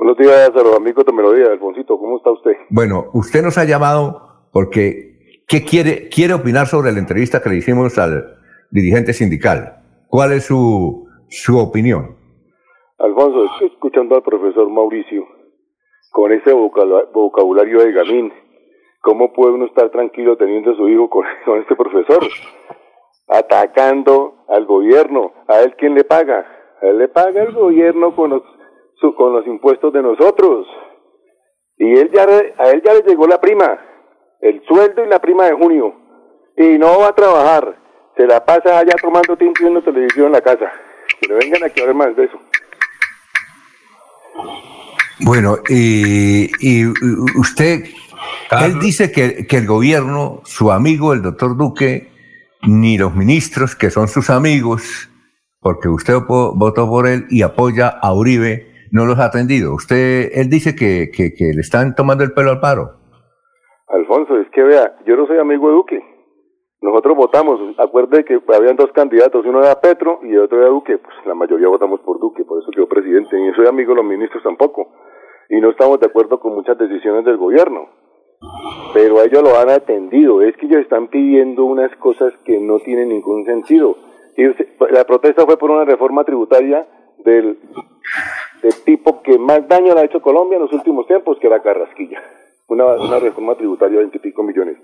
Buenos días a los amigos de Melodía, Alfonsito, ¿cómo está usted? Bueno, usted nos ha llamado porque ¿qué quiere, quiere opinar sobre la entrevista que le hicimos al dirigente sindical? ¿Cuál es su, su opinión? Alfonso, estoy escuchando al profesor Mauricio con ese vocabulario de gamín. ¿Cómo puede uno estar tranquilo teniendo a su hijo con, con este profesor? Atacando al gobierno. ¿A él quién le paga? A él le paga el gobierno con los con los impuestos de nosotros. Y él ya, a él ya le llegó la prima, el sueldo y la prima de junio. Y no va a trabajar. Se la pasa allá tomando tinto viendo televisión en la casa. Que no vengan aquí a ver más de eso. Bueno, y, y usted, él dice que, que el gobierno, su amigo, el doctor Duque, ni los ministros, que son sus amigos, porque usted votó por él y apoya a Uribe, no los ha atendido. Usted, él dice que, que, que le están tomando el pelo al paro. Alfonso, es que vea, yo no soy amigo de Duque. Nosotros votamos, acuerde que habían dos candidatos, uno era Petro y el otro era Duque, pues la mayoría votamos por Duque, por eso quedó presidente, y soy amigo de los ministros tampoco, y no estamos de acuerdo con muchas decisiones del gobierno, pero ellos lo han atendido, es que ellos están pidiendo unas cosas que no tienen ningún sentido, y la protesta fue por una reforma tributaria del de tipo que más daño le ha hecho Colombia en los últimos tiempos, que la Carrasquilla. Una, una reforma tributaria de 20 y millones.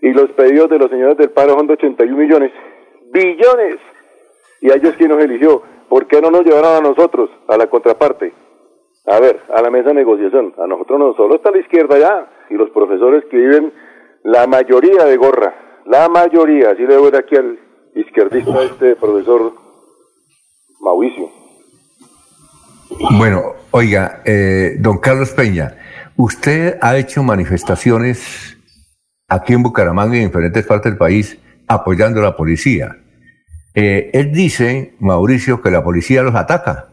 Y los pedidos de los señores del paro son de 81 millones. ¡Billones! ¿Y a ellos quién nos eligió? ¿Por qué no nos llevaron a nosotros, a la contraparte? A ver, a la mesa de negociación. A nosotros no, solo está la izquierda ya. Y los profesores que viven la mayoría de gorra. La mayoría. Así le voy aquí al izquierdista, este profesor Mauricio. Bueno, oiga, eh, don Carlos Peña, usted ha hecho manifestaciones aquí en Bucaramanga y en diferentes partes del país apoyando a la policía. Eh, él dice, Mauricio, que la policía los ataca.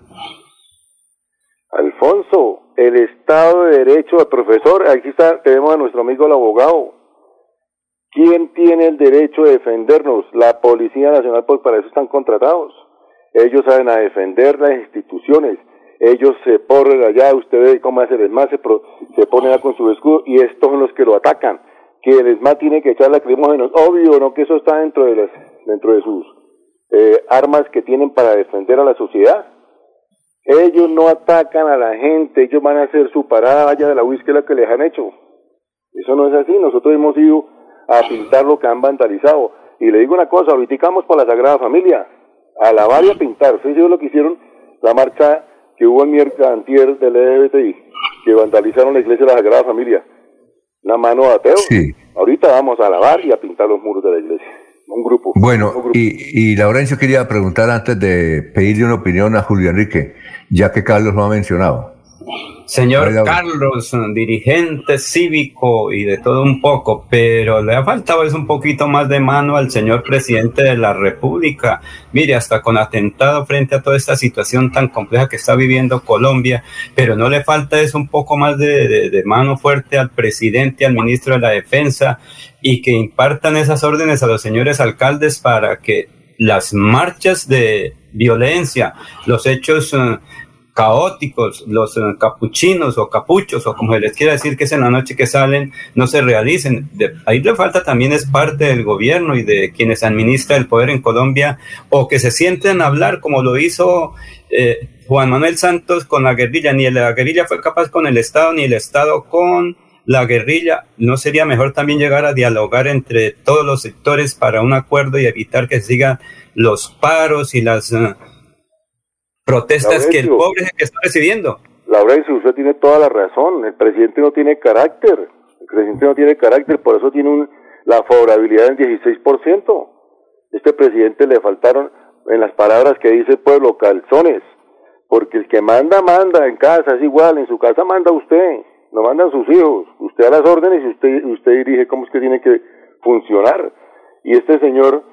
Alfonso, el Estado de Derecho, el profesor, aquí está, tenemos a nuestro amigo el abogado. ¿Quién tiene el derecho de defendernos? La Policía Nacional, pues para eso están contratados. Ellos saben a defender las instituciones ellos se ponen allá, usted ve cómo hace el ESMA, se, se pone allá con su escudo y estos son los que lo atacan. Que el ESMA tiene que echar lacrimógenos, obvio, no que eso está dentro de, las, dentro de sus eh, armas que tienen para defender a la sociedad. Ellos no atacan a la gente, ellos van a hacer su parada allá de la la que les han hecho. Eso no es así, nosotros hemos ido a pintar lo que han vandalizado. Y le digo una cosa, ahorita vamos por la Sagrada Familia, a lavar y a pintar. Ustedes lo que hicieron, la marcha que hubo en miércoles antier del LGBTI, que vandalizaron la iglesia de la Sagrada Familia. Una mano de ateo. Sí. Ahorita vamos a lavar y a pintar los muros de la iglesia. Un grupo. Bueno, Y, y Laurencio quería preguntar antes de pedirle una opinión a Julio Enrique, ya que Carlos lo ha mencionado. Señor Carlos, dirigente cívico y de todo un poco, pero le ha faltado es un poquito más de mano al señor presidente de la República. Mire, hasta con atentado frente a toda esta situación tan compleja que está viviendo Colombia, pero no le falta es un poco más de, de mano fuerte al presidente, al ministro de la Defensa y que impartan esas órdenes a los señores alcaldes para que las marchas de violencia, los hechos eh, caóticos, los eh, capuchinos o capuchos o como se les quiera decir que es en la noche que salen, no se realicen. ahí le falta también es parte del gobierno y de quienes administran el poder en Colombia o que se sienten a hablar como lo hizo eh, Juan Manuel Santos con la guerrilla. Ni la guerrilla fue capaz con el Estado, ni el Estado con la guerrilla. ¿No sería mejor también llegar a dialogar entre todos los sectores para un acuerdo y evitar que sigan los paros y las... Eh, protestas que el pobre es el que está recibiendo. Laurencio, usted tiene toda la razón. El presidente no tiene carácter. El presidente no tiene carácter, por eso tiene un, la favorabilidad del 16%. Este presidente le faltaron, en las palabras que dice el pueblo, calzones. Porque el que manda, manda en casa, es igual. En su casa manda usted, no mandan sus hijos. Usted a las órdenes y usted, usted dirige cómo es que tiene que funcionar. Y este señor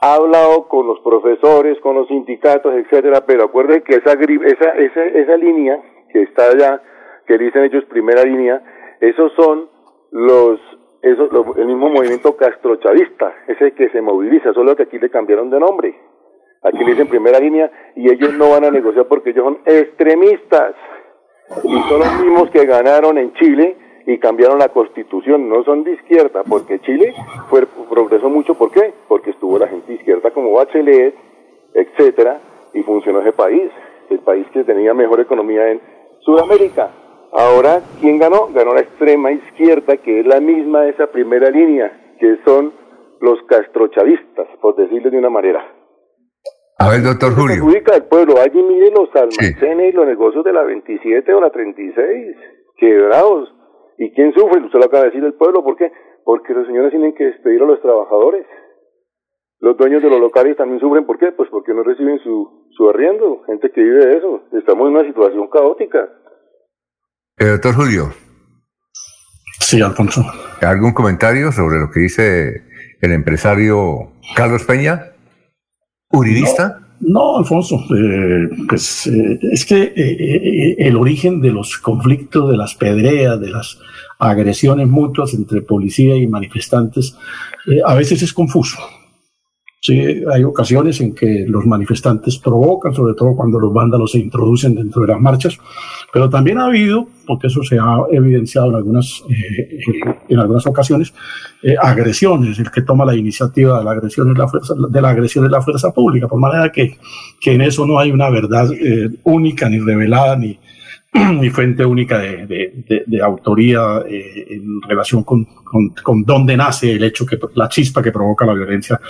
ha hablado con los profesores, con los sindicatos, etcétera, pero acuérdense que esa, esa, esa, esa línea que está allá, que dicen ellos primera línea, esos son los, esos, el mismo movimiento castrochavista, ese que se moviliza, solo que aquí le cambiaron de nombre. Aquí le dicen primera línea y ellos no van a negociar porque ellos son extremistas. Y son los mismos que ganaron en Chile y cambiaron la constitución, no son de izquierda, porque Chile fue, progresó mucho, ¿por qué? Porque estuvo la izquierda como Bachelet, etcétera, y funcionó ese país, el país que tenía mejor economía en Sudamérica. Ahora, ¿quién ganó? Ganó la extrema izquierda, que es la misma de esa primera línea, que son los castrochavistas, por decirlo de una manera. A ver, doctor Julio. Ubica el pueblo, allí mire los almacenes y los negocios de la 27 o la 36, quebrados. ¿Y quién sufre? Usted lo acaba de decir el pueblo, ¿por qué? Porque los señores tienen que despedir a los trabajadores. Los dueños de los locales también sufren, ¿por qué? Pues porque no reciben su, su arriendo, gente que vive de eso. Estamos en una situación caótica. Eh, doctor Julio. Sí, Alfonso. ¿Algún comentario sobre lo que dice el empresario Carlos Peña? ¿Uridista? No, Alfonso, eh, pues eh, es que eh, el origen de los conflictos, de las pedreas, de las agresiones mutuas entre policía y manifestantes, a veces es confuso. Sí, hay ocasiones en que los manifestantes provocan, sobre todo cuando los vándalos se introducen dentro de las marchas, pero también ha habido, porque eso se ha evidenciado en algunas, eh, en algunas ocasiones, eh, agresiones. El que toma la iniciativa de la agresión es la fuerza, de la agresión es la fuerza pública, por manera que, en eso no hay una verdad eh, única ni revelada ni, ni fuente única de, de, de, autoría eh, en relación con, con, con, dónde nace el hecho, que la chispa que provoca la violencia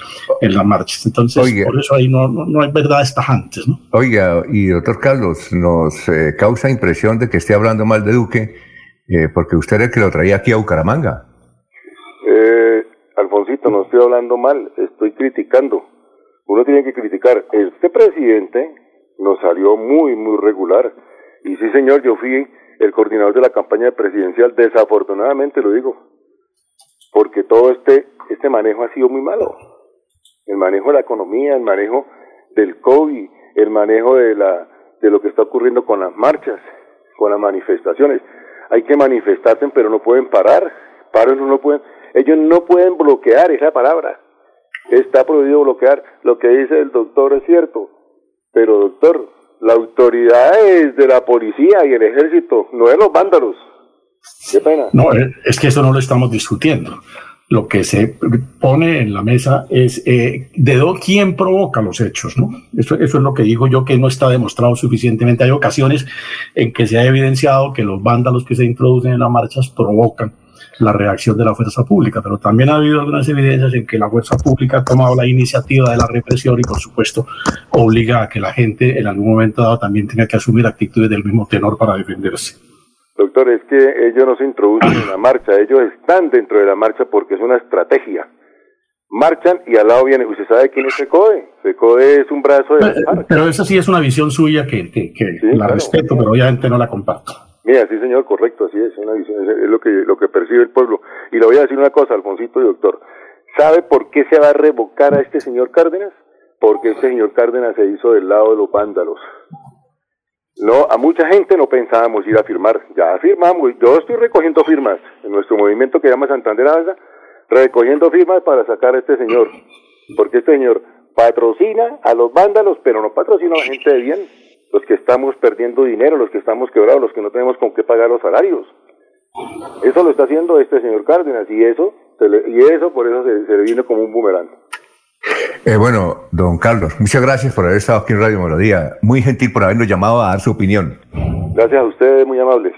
en las marchas. Entonces, por eso ahí no, no, hay verdades tajantes. ¿no? Oiga, y doctor Carlos, nos eh, causa impresión de que esté hablando mal de Duque, eh, porque usted es el que lo traía aquí a Bucaramanga. Eh, Alfonsito, no estoy hablando mal, estoy criticando. Uno tiene que criticar. Este presidente nos salió muy, muy regular y sí, señor, yo fui el coordinador de la campaña presidencial, desafortunadamente lo digo, porque todo este, este manejo ha sido muy malo. El manejo de la economía, el manejo del COVID, el manejo de, la, de lo que está ocurriendo con las marchas, con las manifestaciones. Hay que manifestarse, pero no pueden parar. Paros no pueden, ellos no pueden bloquear, esa palabra. Está prohibido bloquear. Lo que dice el doctor es cierto. Pero doctor, la autoridad es de la policía y el ejército, no de los vándalos. Qué pena. No, eh, es que eso no lo estamos discutiendo. Lo que se pone en la mesa es eh, de quién provoca los hechos, ¿no? Eso, eso es lo que digo yo que no está demostrado suficientemente. Hay ocasiones en que se ha evidenciado que los vándalos que se introducen en las marchas provocan la reacción de la fuerza pública, pero también ha habido algunas evidencias en que la fuerza pública ha tomado la iniciativa de la represión y, por supuesto, obliga a que la gente en algún momento dado también tenga que asumir actitudes del mismo tenor para defenderse. Doctor, es que ellos no se introducen en la marcha, ellos están dentro de la marcha porque es una estrategia. Marchan y al lado viene, ¿usted sabe quién es FECODE? FECODE es un brazo de... Pero, pero esa sí es una visión suya que, que, la respeto, pero obviamente no la comparto. Mira, sí señor, correcto, así es, una visión, es lo que, lo que percibe el pueblo. Y le voy a decir una cosa, Alfonsito y doctor, ¿sabe por qué se va a revocar a este señor Cárdenas? Porque este señor Cárdenas se hizo del lado de los vándalos. No, a mucha gente no pensábamos ir a firmar, ya firmamos, yo estoy recogiendo firmas en nuestro movimiento que llama Santander Alza, recogiendo firmas para sacar a este señor, porque este señor patrocina a los vándalos, pero no patrocina a la gente de bien los que estamos perdiendo dinero, los que estamos quebrados, los que no tenemos con qué pagar los salarios. Eso lo está haciendo este señor Cárdenas y eso, y eso por eso se, le vino como un boomerang. Eh, bueno, don Carlos, muchas gracias por haber estado aquí en Radio Melodía. Muy gentil por habernos llamado a dar su opinión. Gracias a ustedes, muy amables.